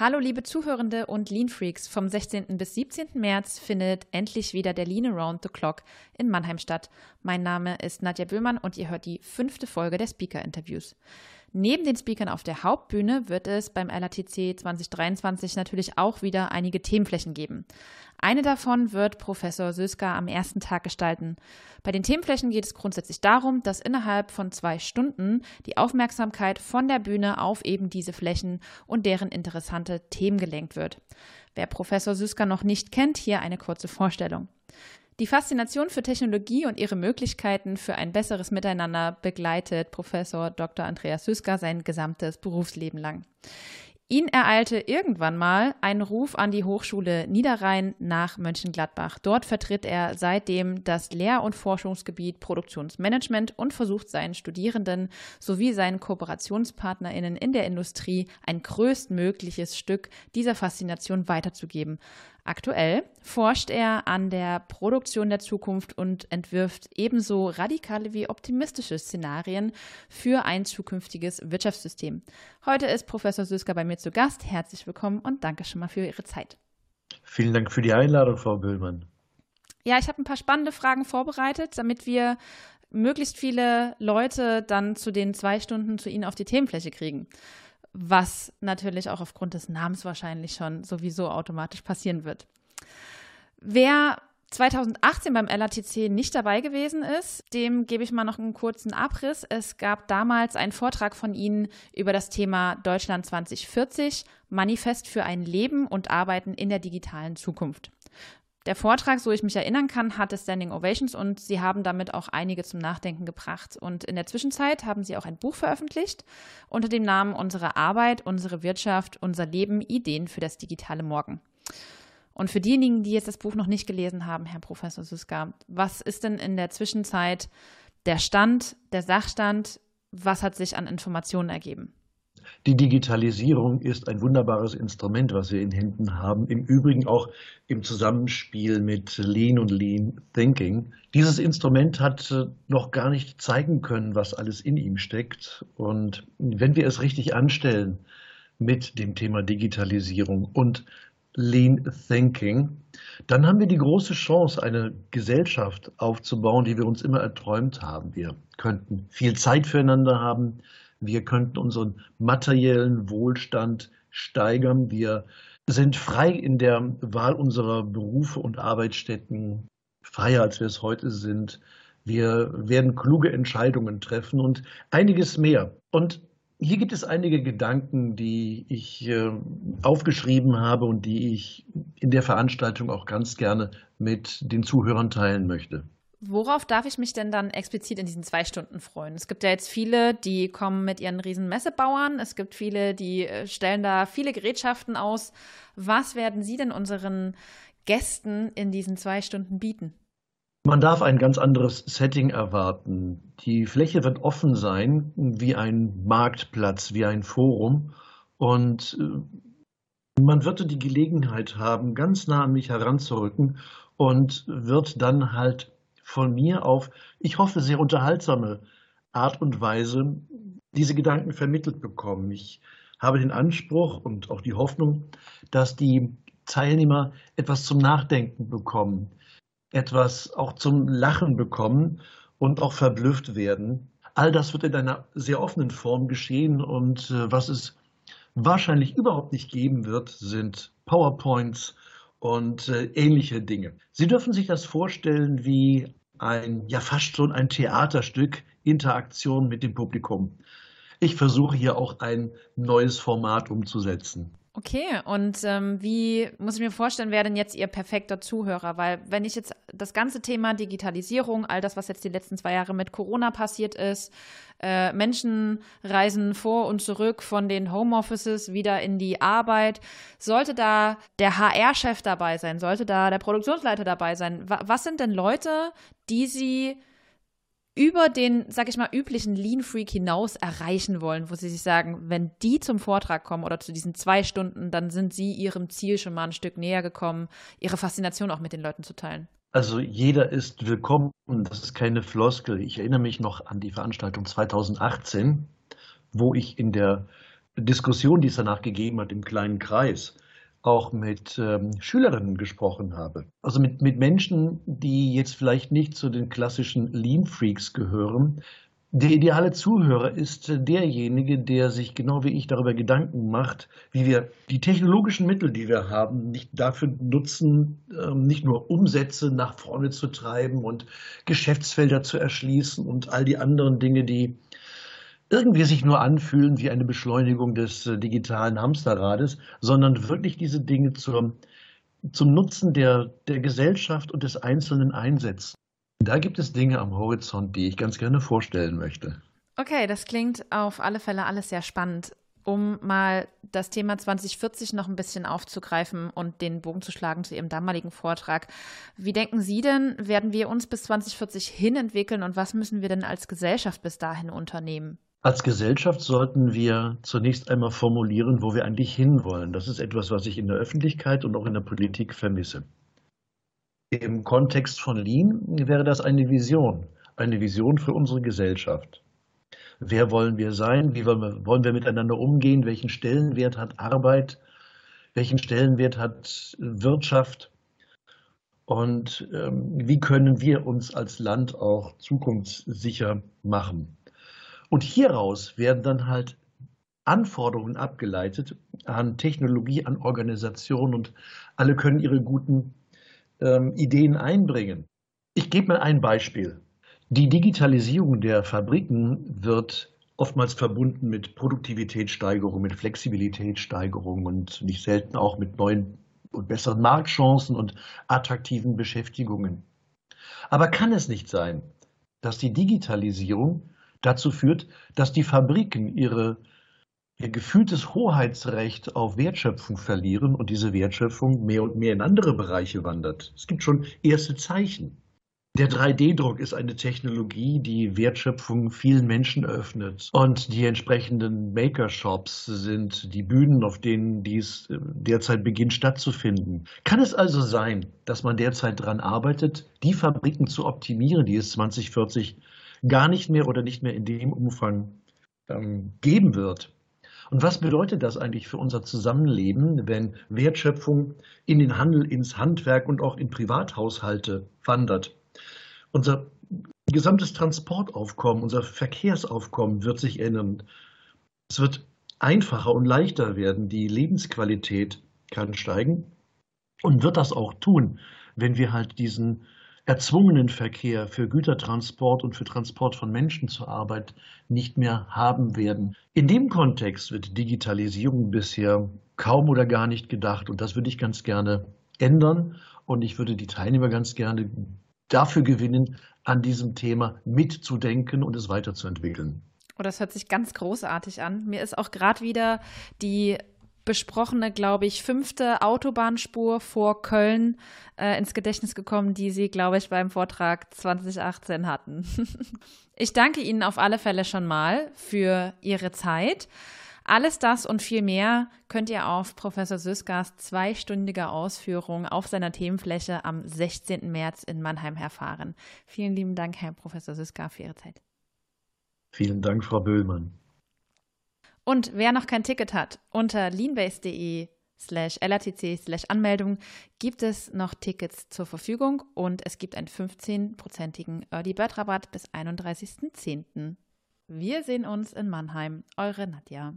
Hallo liebe Zuhörende und Lean Freaks. Vom 16. bis 17. März findet endlich wieder der Lean Around the Clock in Mannheim statt. Mein Name ist Nadja Böhmann und ihr hört die fünfte Folge der Speaker-Interviews. Neben den Speakern auf der Hauptbühne wird es beim LATC 2023 natürlich auch wieder einige Themenflächen geben. Eine davon wird Professor Söska am ersten Tag gestalten. Bei den Themenflächen geht es grundsätzlich darum, dass innerhalb von zwei Stunden die Aufmerksamkeit von der Bühne auf eben diese Flächen und deren interessante Themen gelenkt wird. Wer Professor Süska noch nicht kennt, hier eine kurze Vorstellung. Die Faszination für Technologie und ihre Möglichkeiten für ein besseres Miteinander begleitet Professor Dr. Andreas Süska sein gesamtes Berufsleben lang. Ihn ereilte irgendwann mal ein Ruf an die Hochschule Niederrhein nach Mönchengladbach. Dort vertritt er seitdem das Lehr- und Forschungsgebiet Produktionsmanagement und versucht seinen Studierenden sowie seinen KooperationspartnerInnen in der Industrie ein größtmögliches Stück dieser Faszination weiterzugeben. Aktuell forscht er an der Produktion der Zukunft und entwirft ebenso radikale wie optimistische Szenarien für ein zukünftiges Wirtschaftssystem. Heute ist Professor Süsker bei mir zu Gast. Herzlich willkommen und danke schon mal für Ihre Zeit. Vielen Dank für die Einladung, Frau Böhlmann. Ja, ich habe ein paar spannende Fragen vorbereitet, damit wir möglichst viele Leute dann zu den zwei Stunden zu Ihnen auf die Themenfläche kriegen was natürlich auch aufgrund des Namens wahrscheinlich schon sowieso automatisch passieren wird. Wer 2018 beim LATC nicht dabei gewesen ist, dem gebe ich mal noch einen kurzen Abriss. Es gab damals einen Vortrag von Ihnen über das Thema Deutschland 2040, Manifest für ein Leben und Arbeiten in der digitalen Zukunft. Der Vortrag, so ich mich erinnern kann, hatte Standing Ovations und sie haben damit auch einige zum Nachdenken gebracht. Und in der Zwischenzeit haben sie auch ein Buch veröffentlicht unter dem Namen Unsere Arbeit, unsere Wirtschaft, unser Leben, Ideen für das digitale Morgen. Und für diejenigen, die jetzt das Buch noch nicht gelesen haben, Herr Professor Suska, was ist denn in der Zwischenzeit der Stand, der Sachstand? Was hat sich an Informationen ergeben? Die Digitalisierung ist ein wunderbares Instrument, was wir in Händen haben. Im Übrigen auch im Zusammenspiel mit Lean und Lean Thinking. Dieses Instrument hat äh, noch gar nicht zeigen können, was alles in ihm steckt. Und wenn wir es richtig anstellen mit dem Thema Digitalisierung und Lean Thinking, dann haben wir die große Chance, eine Gesellschaft aufzubauen, die wir uns immer erträumt haben. Wir könnten viel Zeit füreinander haben, wir könnten unseren materiellen Wohlstand steigern. Wir sind frei in der Wahl unserer Berufe und Arbeitsstätten, freier als wir es heute sind. Wir werden kluge Entscheidungen treffen und einiges mehr. Und hier gibt es einige Gedanken, die ich äh, aufgeschrieben habe und die ich in der Veranstaltung auch ganz gerne mit den Zuhörern teilen möchte. Worauf darf ich mich denn dann explizit in diesen zwei Stunden freuen? Es gibt ja jetzt viele, die kommen mit ihren riesen Messebauern. Es gibt viele, die äh, stellen da viele Gerätschaften aus. Was werden Sie denn unseren Gästen in diesen zwei Stunden bieten? Man darf ein ganz anderes Setting erwarten. Die Fläche wird offen sein, wie ein Marktplatz, wie ein Forum. Und äh, man wird die Gelegenheit haben, ganz nah an mich heranzurücken und wird dann halt von mir auf, ich hoffe, sehr unterhaltsame Art und Weise diese Gedanken vermittelt bekommen. Ich habe den Anspruch und auch die Hoffnung, dass die Teilnehmer etwas zum Nachdenken bekommen, etwas auch zum Lachen bekommen und auch verblüfft werden. All das wird in einer sehr offenen Form geschehen und äh, was es wahrscheinlich überhaupt nicht geben wird, sind PowerPoints und äh, ähnliche Dinge. Sie dürfen sich das vorstellen wie ein, ja fast schon ein Theaterstück, Interaktion mit dem Publikum. Ich versuche hier auch ein neues Format umzusetzen. Okay, und ähm, wie muss ich mir vorstellen, wäre denn jetzt Ihr perfekter Zuhörer? Weil wenn ich jetzt das ganze Thema Digitalisierung, all das, was jetzt die letzten zwei Jahre mit Corona passiert ist, äh, Menschen reisen vor und zurück von den Homeoffices wieder in die Arbeit, sollte da der HR-Chef dabei sein, sollte da der Produktionsleiter dabei sein? was sind denn Leute, die Sie über den, sag ich mal, üblichen Lean Freak hinaus erreichen wollen, wo sie sich sagen, wenn die zum Vortrag kommen oder zu diesen zwei Stunden, dann sind sie ihrem Ziel schon mal ein Stück näher gekommen, ihre Faszination auch mit den Leuten zu teilen. Also jeder ist willkommen, das ist keine Floskel. Ich erinnere mich noch an die Veranstaltung 2018, wo ich in der Diskussion, die es danach gegeben hat im kleinen Kreis, auch mit ähm, Schülerinnen gesprochen habe. Also mit, mit Menschen, die jetzt vielleicht nicht zu den klassischen Lean Freaks gehören. Der ideale Zuhörer ist derjenige, der sich genau wie ich darüber Gedanken macht, wie wir die technologischen Mittel, die wir haben, nicht dafür nutzen, ähm, nicht nur Umsätze nach vorne zu treiben und Geschäftsfelder zu erschließen und all die anderen Dinge, die irgendwie sich nur anfühlen wie eine Beschleunigung des äh, digitalen Hamsterrades, sondern wirklich diese Dinge zum, zum Nutzen der, der Gesellschaft und des Einzelnen einsetzen. Da gibt es Dinge am Horizont, die ich ganz gerne vorstellen möchte. Okay, das klingt auf alle Fälle alles sehr spannend. Um mal das Thema 2040 noch ein bisschen aufzugreifen und den Bogen zu schlagen zu Ihrem damaligen Vortrag. Wie denken Sie denn, werden wir uns bis 2040 hin entwickeln und was müssen wir denn als Gesellschaft bis dahin unternehmen? Als Gesellschaft sollten wir zunächst einmal formulieren, wo wir eigentlich hinwollen. Das ist etwas, was ich in der Öffentlichkeit und auch in der Politik vermisse. Im Kontext von Lean wäre das eine Vision, eine Vision für unsere Gesellschaft. Wer wollen wir sein? Wie wollen wir, wollen wir miteinander umgehen? Welchen Stellenwert hat Arbeit? Welchen Stellenwert hat Wirtschaft? Und ähm, wie können wir uns als Land auch zukunftssicher machen? Und hieraus werden dann halt Anforderungen abgeleitet an Technologie, an Organisation und alle können ihre guten ähm, Ideen einbringen. Ich gebe mal ein Beispiel. Die Digitalisierung der Fabriken wird oftmals verbunden mit Produktivitätssteigerung, mit Flexibilitätssteigerung und nicht selten auch mit neuen und besseren Marktchancen und attraktiven Beschäftigungen. Aber kann es nicht sein, dass die Digitalisierung dazu führt, dass die Fabriken ihre, ihr gefühltes Hoheitsrecht auf Wertschöpfung verlieren und diese Wertschöpfung mehr und mehr in andere Bereiche wandert. Es gibt schon erste Zeichen. Der 3D-Druck ist eine Technologie, die Wertschöpfung vielen Menschen öffnet. Und die entsprechenden Maker-Shops sind die Bühnen, auf denen dies äh, derzeit beginnt stattzufinden. Kann es also sein, dass man derzeit daran arbeitet, die Fabriken zu optimieren, die es 2040 gar nicht mehr oder nicht mehr in dem Umfang ähm, geben wird. Und was bedeutet das eigentlich für unser Zusammenleben, wenn Wertschöpfung in den Handel, ins Handwerk und auch in Privathaushalte wandert? Unser gesamtes Transportaufkommen, unser Verkehrsaufkommen wird sich ändern. Es wird einfacher und leichter werden. Die Lebensqualität kann steigen und wird das auch tun, wenn wir halt diesen erzwungenen Verkehr für Gütertransport und für Transport von Menschen zur Arbeit nicht mehr haben werden. In dem Kontext wird Digitalisierung bisher kaum oder gar nicht gedacht und das würde ich ganz gerne ändern und ich würde die Teilnehmer ganz gerne dafür gewinnen, an diesem Thema mitzudenken und es weiterzuentwickeln. Oh, das hört sich ganz großartig an. Mir ist auch gerade wieder die besprochene, glaube ich, fünfte Autobahnspur vor Köln äh, ins Gedächtnis gekommen, die Sie, glaube ich, beim Vortrag 2018 hatten. ich danke Ihnen auf alle Fälle schon mal für Ihre Zeit. Alles das und viel mehr könnt ihr auf Professor Süskars zweistündiger Ausführung auf seiner Themenfläche am 16. März in Mannheim erfahren. Vielen lieben Dank, Herr Professor Süskar, für Ihre Zeit. Vielen Dank, Frau Böhlmann. Und wer noch kein Ticket hat, unter leanbase.de slash LRTC slash Anmeldung gibt es noch Tickets zur Verfügung und es gibt einen 15-prozentigen Early Bird Rabatt bis 31.10. Wir sehen uns in Mannheim. Eure Nadja.